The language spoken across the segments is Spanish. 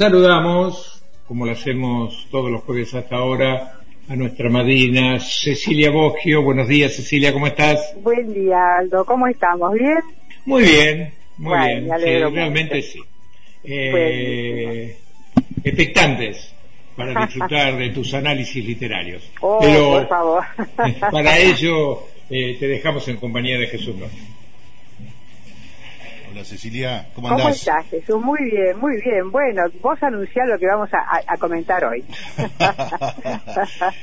Saludamos, como lo hacemos todos los jueves hasta ahora, a nuestra madrina Cecilia Boschio. Buenos días, Cecilia, ¿cómo estás? Buen día, Aldo. ¿Cómo estamos? ¿Bien? Muy bien, muy Bueno, bien. me alegro Sí, realmente sí. Eh, Buenísimo. expectantes para disfrutar de tus análisis literarios. Oh, Pero por favor. para ello eh, te dejamos en compañía de Jesús López. Hola Cecilia, ¿cómo estás, Jesús? Muy bien, muy bien. Bueno, vos anunciás lo que vamos a, a- a comentar hoy.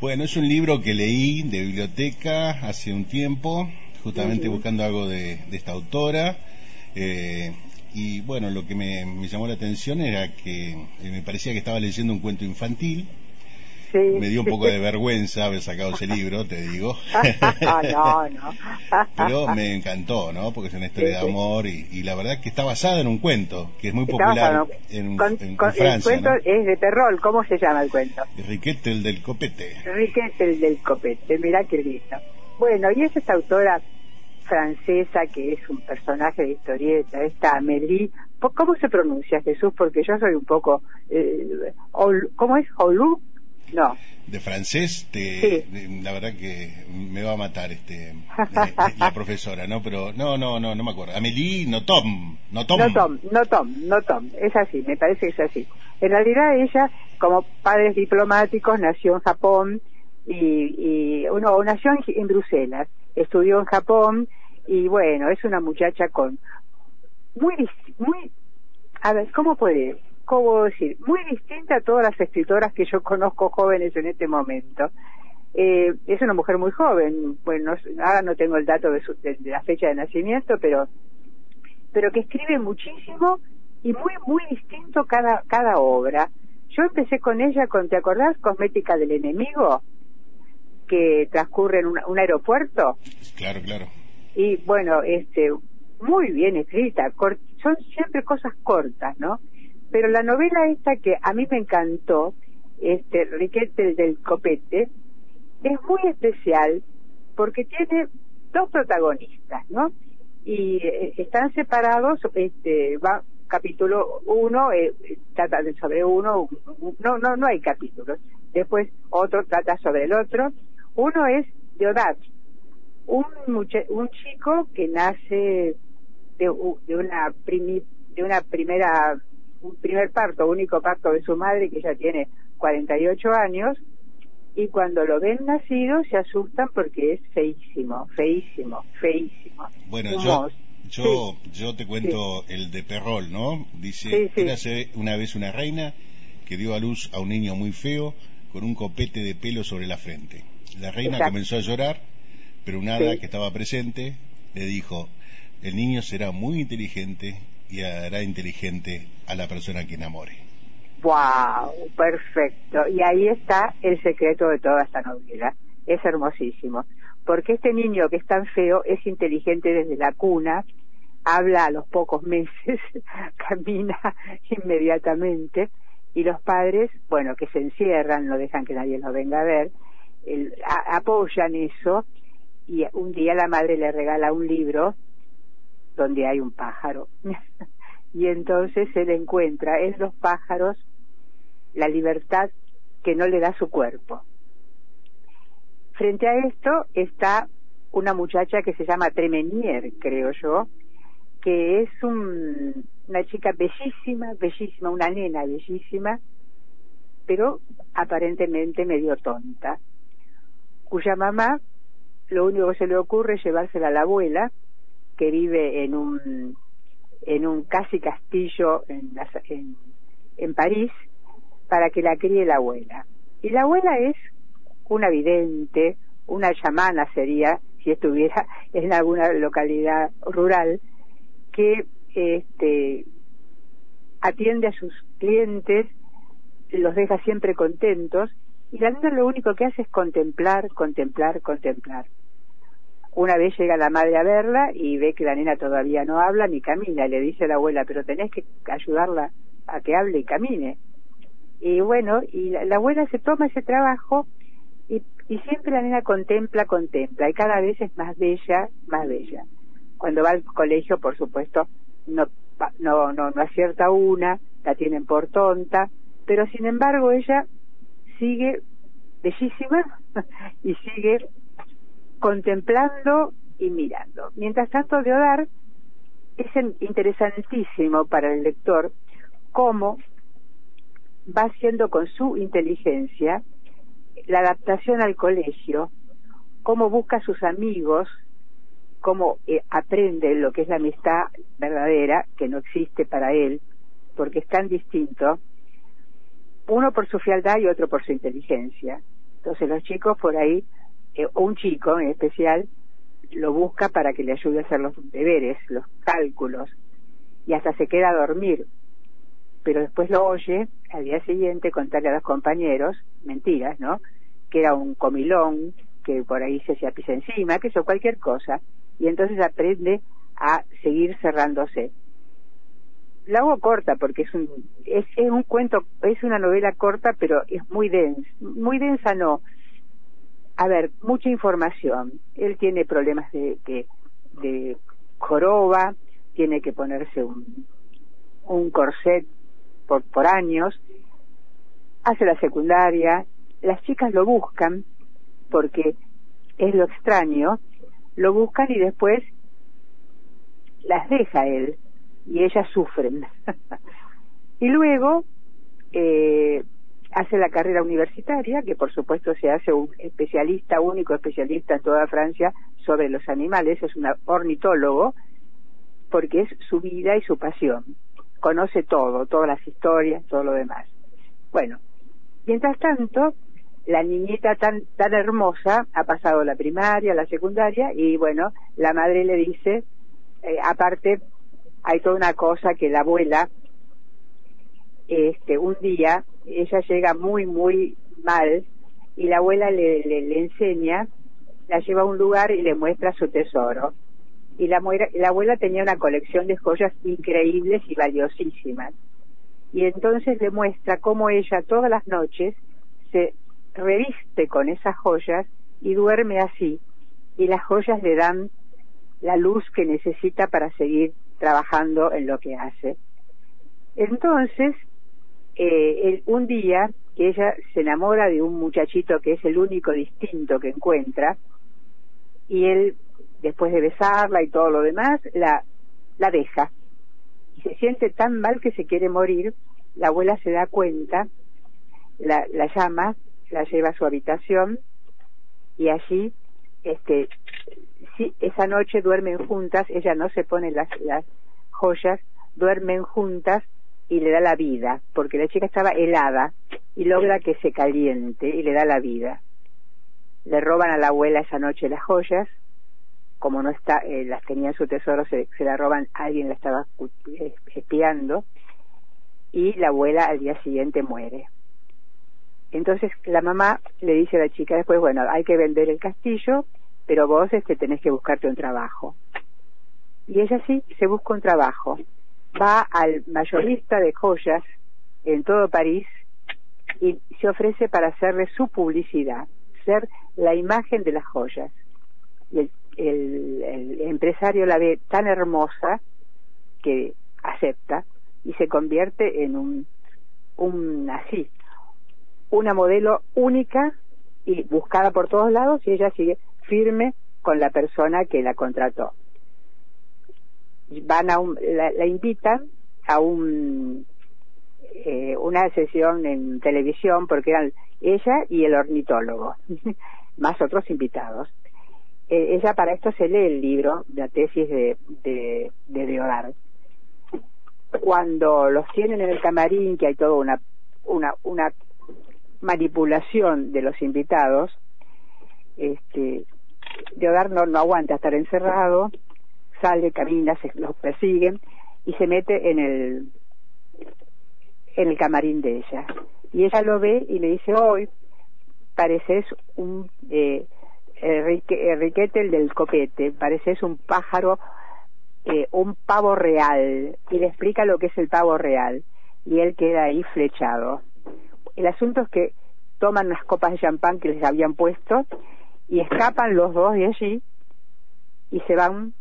bueno, es un libro que leí de biblioteca hace un tiempo, justamente buscando algo de, de esta autora. eh, y bueno, lo que me, me llamó la atención era que eh, me parecía que estaba leyendo un cuento infantil. Sí. Me dio un poco de vergüenza haber sacado ese libro, te digo. Ah, no, no. Pero me encantó, ¿no? Porque es una historia Sí, de amor y, y la verdad que está basada en un cuento que es muy Está popular basado en, Con- en- en con- el Francia. cuento ¿no? es de terror. ¿Cómo se llama el cuento? Riquete el del copete. Enrique el del copete. Mirá qué lindo. Bueno, y es esta autora francesa que es un personaje de historieta, esta Amélie. ¿Cómo se pronuncia Jesús? Porque yo soy un poco... Eh, ¿Cómo es? ¿Olú? No. De francés, te, Sí. de- la verdad que me va a matar este la, la profesora, ¿no? Pero no, no, no, no me acuerdo. Amélie Nothomb, Nothomb. No Tom, no Tom, no Tom. Es así, me parece que es así. En realidad ella, como padres diplomáticos, nació en Japón y, y uno nació en, en Bruselas, estudió en Japón y bueno, es una muchacha con muy, muy, a ver, ¿cómo puede, cómo decir? Muy distinta a todas las escritoras que yo conozco jóvenes en este momento. Eh, es una mujer muy joven, bueno, no- ahora no tengo el dato de, su- de- de la fecha de nacimiento, pero pero que escribe muchísimo y muy, muy distinto cada, cada obra. Yo empecé con ella con, ¿te acordás? Cosmética del enemigo, que transcurre en un, un aeropuerto. Claro, claro. Y bueno, este, muy bien escrita, son siempre cosas cortas, ¿no? Pero la novela esta que a mí me encantó, este, Riquete del Copete, es muy especial porque tiene dos protagonistas, ¿no? Y eh, están separados, este, va capítulo uno, eh, trata de sobre uno, un- no, no, no hay capítulos. Después otro trata sobre el otro. Uno es Deodat, un, un chico que nace de, de una primi- de una primera un primer parto, único parto de su madre que ya tiene 48 años y cuando lo ven nacido se asustan porque es feísimo, feísimo, feísimo. Bueno, yo, yo, yo te cuento el de Perrol, ¿no? Dice, Sí, sí. érase una vez una reina que dio a luz a un niño muy feo con un copete de pelo sobre la frente. La reina Exacto. comenzó a llorar, pero un hada que estaba presente le dijo, el niño será muy inteligente y hará inteligente a la persona que enamore. ¡Wow! Perfecto. Y ahí está el secreto de toda esta novela. Es hermosísimo. Porque este niño que es tan feo es inteligente desde la cuna, habla a los pocos meses, camina inmediatamente, y los padres, bueno, que se encierran, no dejan que nadie los venga a ver, el- a- apoyan eso, y un día la madre le regala un libro donde hay un pájaro. y entonces él encuentra en los pájaros la libertad que no le da su cuerpo. Frente a esto está una muchacha que se llama Tremenier, creo yo, que es un- una chica bellísima, bellísima, una nena bellísima, pero aparentemente medio tonta, cuya mamá lo único que se le ocurre es llevársela a la abuela, que vive en un en un casi castillo en, la- en, en París para que la críe la abuela. Y la abuela es una vidente, una chamana sería si estuviera en alguna localidad rural que este atiende a sus clientes, los deja siempre contentos y la nena lo único que hace es contemplar, contemplar, contemplar. Una vez llega la madre a verla y ve que la nena todavía no habla ni camina. Le dice a la abuela, pero tenés que ayudarla a que hable y camine. Y bueno, y la, la abuela se toma ese trabajo y, siempre la nena contempla, contempla. Y cada vez es más bella, más bella. Cuando va al colegio, por supuesto, no no, no, no acierta una, la tienen por tonta, pero sin embargo ella sigue bellísima y sigue contemplando y mirando. Mientras tanto, Deodar es interesantísimo para el lector cómo va haciendo con su inteligencia la adaptación al colegio, cómo busca a sus amigos, cómo eh, aprende lo que es la amistad verdadera, que no existe para él, porque es tan distinto, uno por su fialdad y otro por su inteligencia. Entonces los chicos por ahí, eh, un chico en especial, lo busca para que le ayude a hacer los deberes, los cálculos, y hasta se queda a dormir. Pero después lo oye al día siguiente contarle a los compañeros, mentiras, ¿no? Que era un comilón, que por ahí se hacía pisa encima, que eso, cualquier cosa. Y entonces aprende a seguir cerrándose. La hago corta porque es un, es, es un cuento, es una novela corta, pero es muy densa. Muy densa no, a ver, mucha información. Él tiene problemas de, de, de joroba, tiene que ponerse un, un corset por, por años, hace la secundaria, las chicas lo buscan porque es lo extraño, lo buscan y después las deja él y ellas sufren. y luego eh, hace la carrera universitaria, que por supuesto se hace un especialista, único especialista en toda Francia sobre los animales, es un ornitólogo, porque es su vida y su pasión. Conoce todo, todas las historias, todo lo demás. Bueno, mientras tanto, la niñita tan, tan hermosa ha pasado la primaria, la secundaria, y bueno, la madre le dice, eh, aparte, hay toda una cosa que la abuela, este, un día ella llega muy, muy mal y la abuela le, enseña, la lleva a un lugar y le muestra su tesoro. Y la, la abuela tenía una colección de joyas increíbles y valiosísimas. Y entonces le muestra cómo ella todas las noches se reviste con esas joyas y duerme así. Y las joyas le dan la luz que necesita para seguir trabajando en lo que hace. Entonces, eh, un día que ella se enamora de un muchachito que es el único distinto que encuentra y él después de besarla y todo lo demás la deja. Y se siente tan mal que se quiere morir la abuela se da cuenta la, la llama la lleva a su habitación y allí este si esa noche duermen juntas ella no se pone las las joyas duermen juntas y le da la vida, porque la chica estaba helada y logra que se caliente y le da la vida. Le roban a la abuela esa noche las joyas, como no está, eh, las tenía en su tesoro, se, se la roban, alguien la estaba eh, espiando, y la abuela al día siguiente muere. Entonces la mamá le dice a la chica después, bueno, hay que vender el castillo, pero vos este, tenés que buscarte un trabajo. Y ella sí, se busca un trabajo va al mayorista de joyas en todo París y se ofrece para hacerle su publicidad, ser la imagen de las joyas. Y el, empresario la ve tan hermosa que acepta y se convierte en un, un así, una modelo única y buscada por todos lados y ella sigue firme con la persona que la contrató van a la, invitan a un eh, una sesión en televisión porque eran ella y el ornitólogo más otros invitados. Eh, ella para esto se lee el libro la tesis de de, de Deodar. Cuando los tienen en el camarín que hay toda una una una manipulación de los invitados este Deodar no, no aguanta estar encerrado sale, camina, se los persiguen y se mete en el en el camarín de ella. Y ella lo ve y le dice, hoy pareces un eh, Enriquete el del copete, pareces un pájaro, eh, un pavo real. Y le explica lo que es el pavo real. Y él queda ahí flechado. El asunto es que toman unas copas de champán que les habían puesto y escapan los dos de allí y se van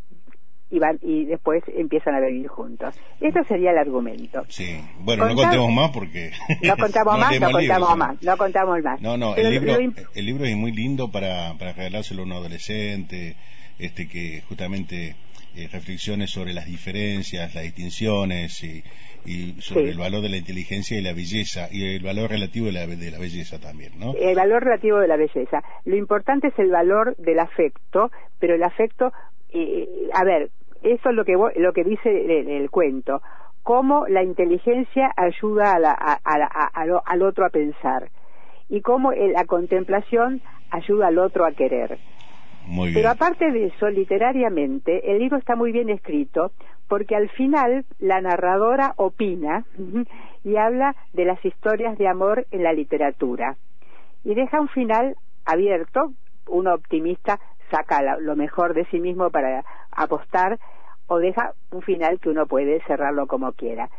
y, van, y después empiezan a vivir juntos. Esto sería el argumento. Sí, bueno, no contemos más porque... No contamos más, no contamos más, no contamos más. No, no, el libro, el libro es muy lindo para, para regalárselo a un adolescente, este que justamente eh, reflexiones sobre las diferencias, las distinciones y, sobre el valor de la inteligencia y la belleza y el valor relativo de la, de la belleza también, ¿no? El valor relativo de la belleza. Lo importante es el valor del afecto, pero el afecto, eh, a ver, eso es lo que, lo que dice el, cuento, cómo la inteligencia ayuda al otro a pensar. Y cómo la contemplación ayuda al otro a querer. Pero aparte de eso, literariamente, el libro está muy bien escrito porque al final la narradora opina y habla de las historias de amor en la literatura. Y deja un final abierto, un optimista saca lo mejor de sí mismo para apostar o deja un final que uno puede cerrarlo como quiera.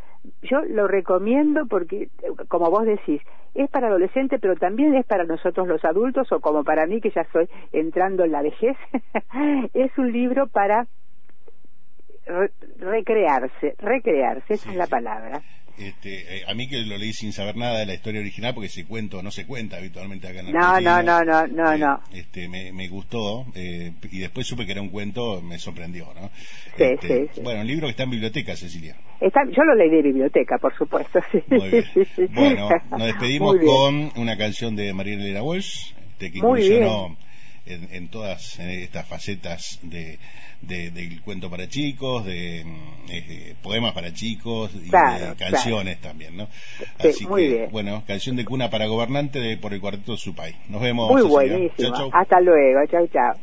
Yo lo recomiendo porque, como vos decís, es para adolescentes, pero también es para nosotros los adultos, o como para mí que ya estoy entrando en la vejez, es un libro para recrearse, recrearse, esa es la palabra. Este, eh, a mí que lo leí sin saber nada de la historia original, porque se cuento no se cuenta habitualmente acá en No, no, no, no, no, eh, no. Este, me, me gustó eh, y después supe que era un cuento, me sorprendió, ¿no? Sí, este, sí, Bueno, un libro que está en biblioteca, Cecilia. Está, yo lo leí de biblioteca, por supuesto. Sí. Muy bien. Bueno, nos despedimos con una canción de María Elena Walsh, este, que incursionó en, en todas estas facetas de de, del cuento para chicos, de eh, poemas para chicos y de canciones también, ¿no? Así que, bueno, canción de cuna para gobernante de, por el cuarteto Supay. Nos vemos. Muy buenísimo. Hasta luego. Chau, chao.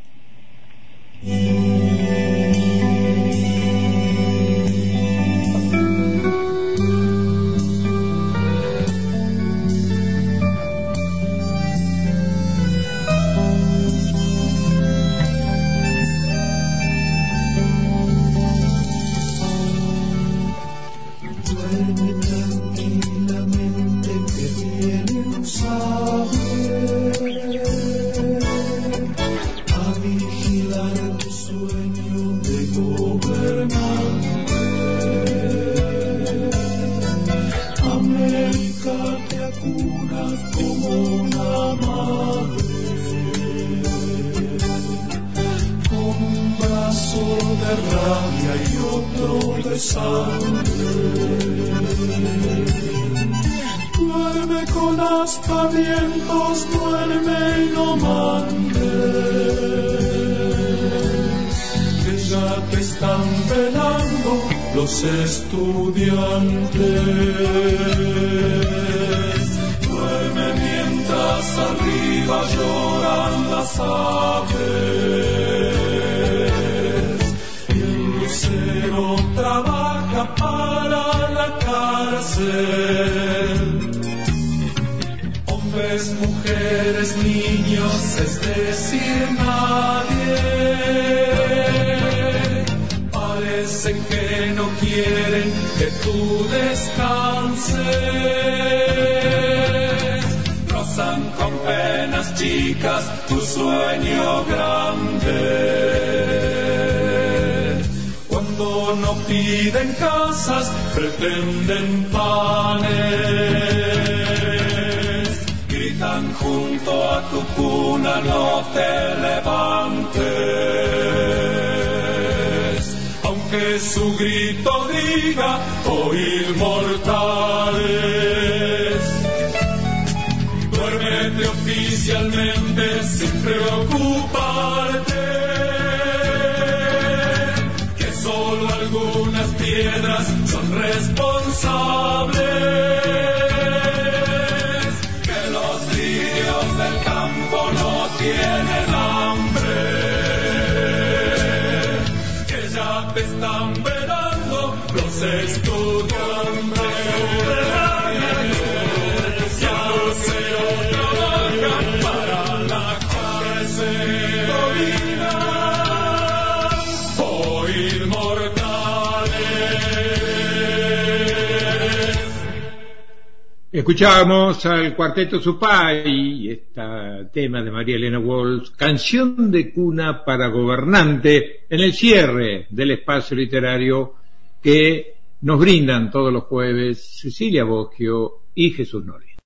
you. Duerme con aspavientos, duerme y no mandes, que ya te están velando los estudiantes. Duerme mientras arriba lloran las aves. Hombres, mujeres, niños, es decir, nadie. Parece que no quieren que tú descanses. Rozan con penas chicas tu sueño grande piden casas, pretenden panes. Gritan junto a tu cuna, no te levantes. Aunque su grito diga, oír mortales. Duérmete oficialmente sin preocuparte Escuchábamos al cuarteto Supay, este tema de María Elena Walsh, canción de cuna para gobernante, en el cierre del espacio literario que nos brindan todos los jueves Cecilia Bosquio y Jesús Nori.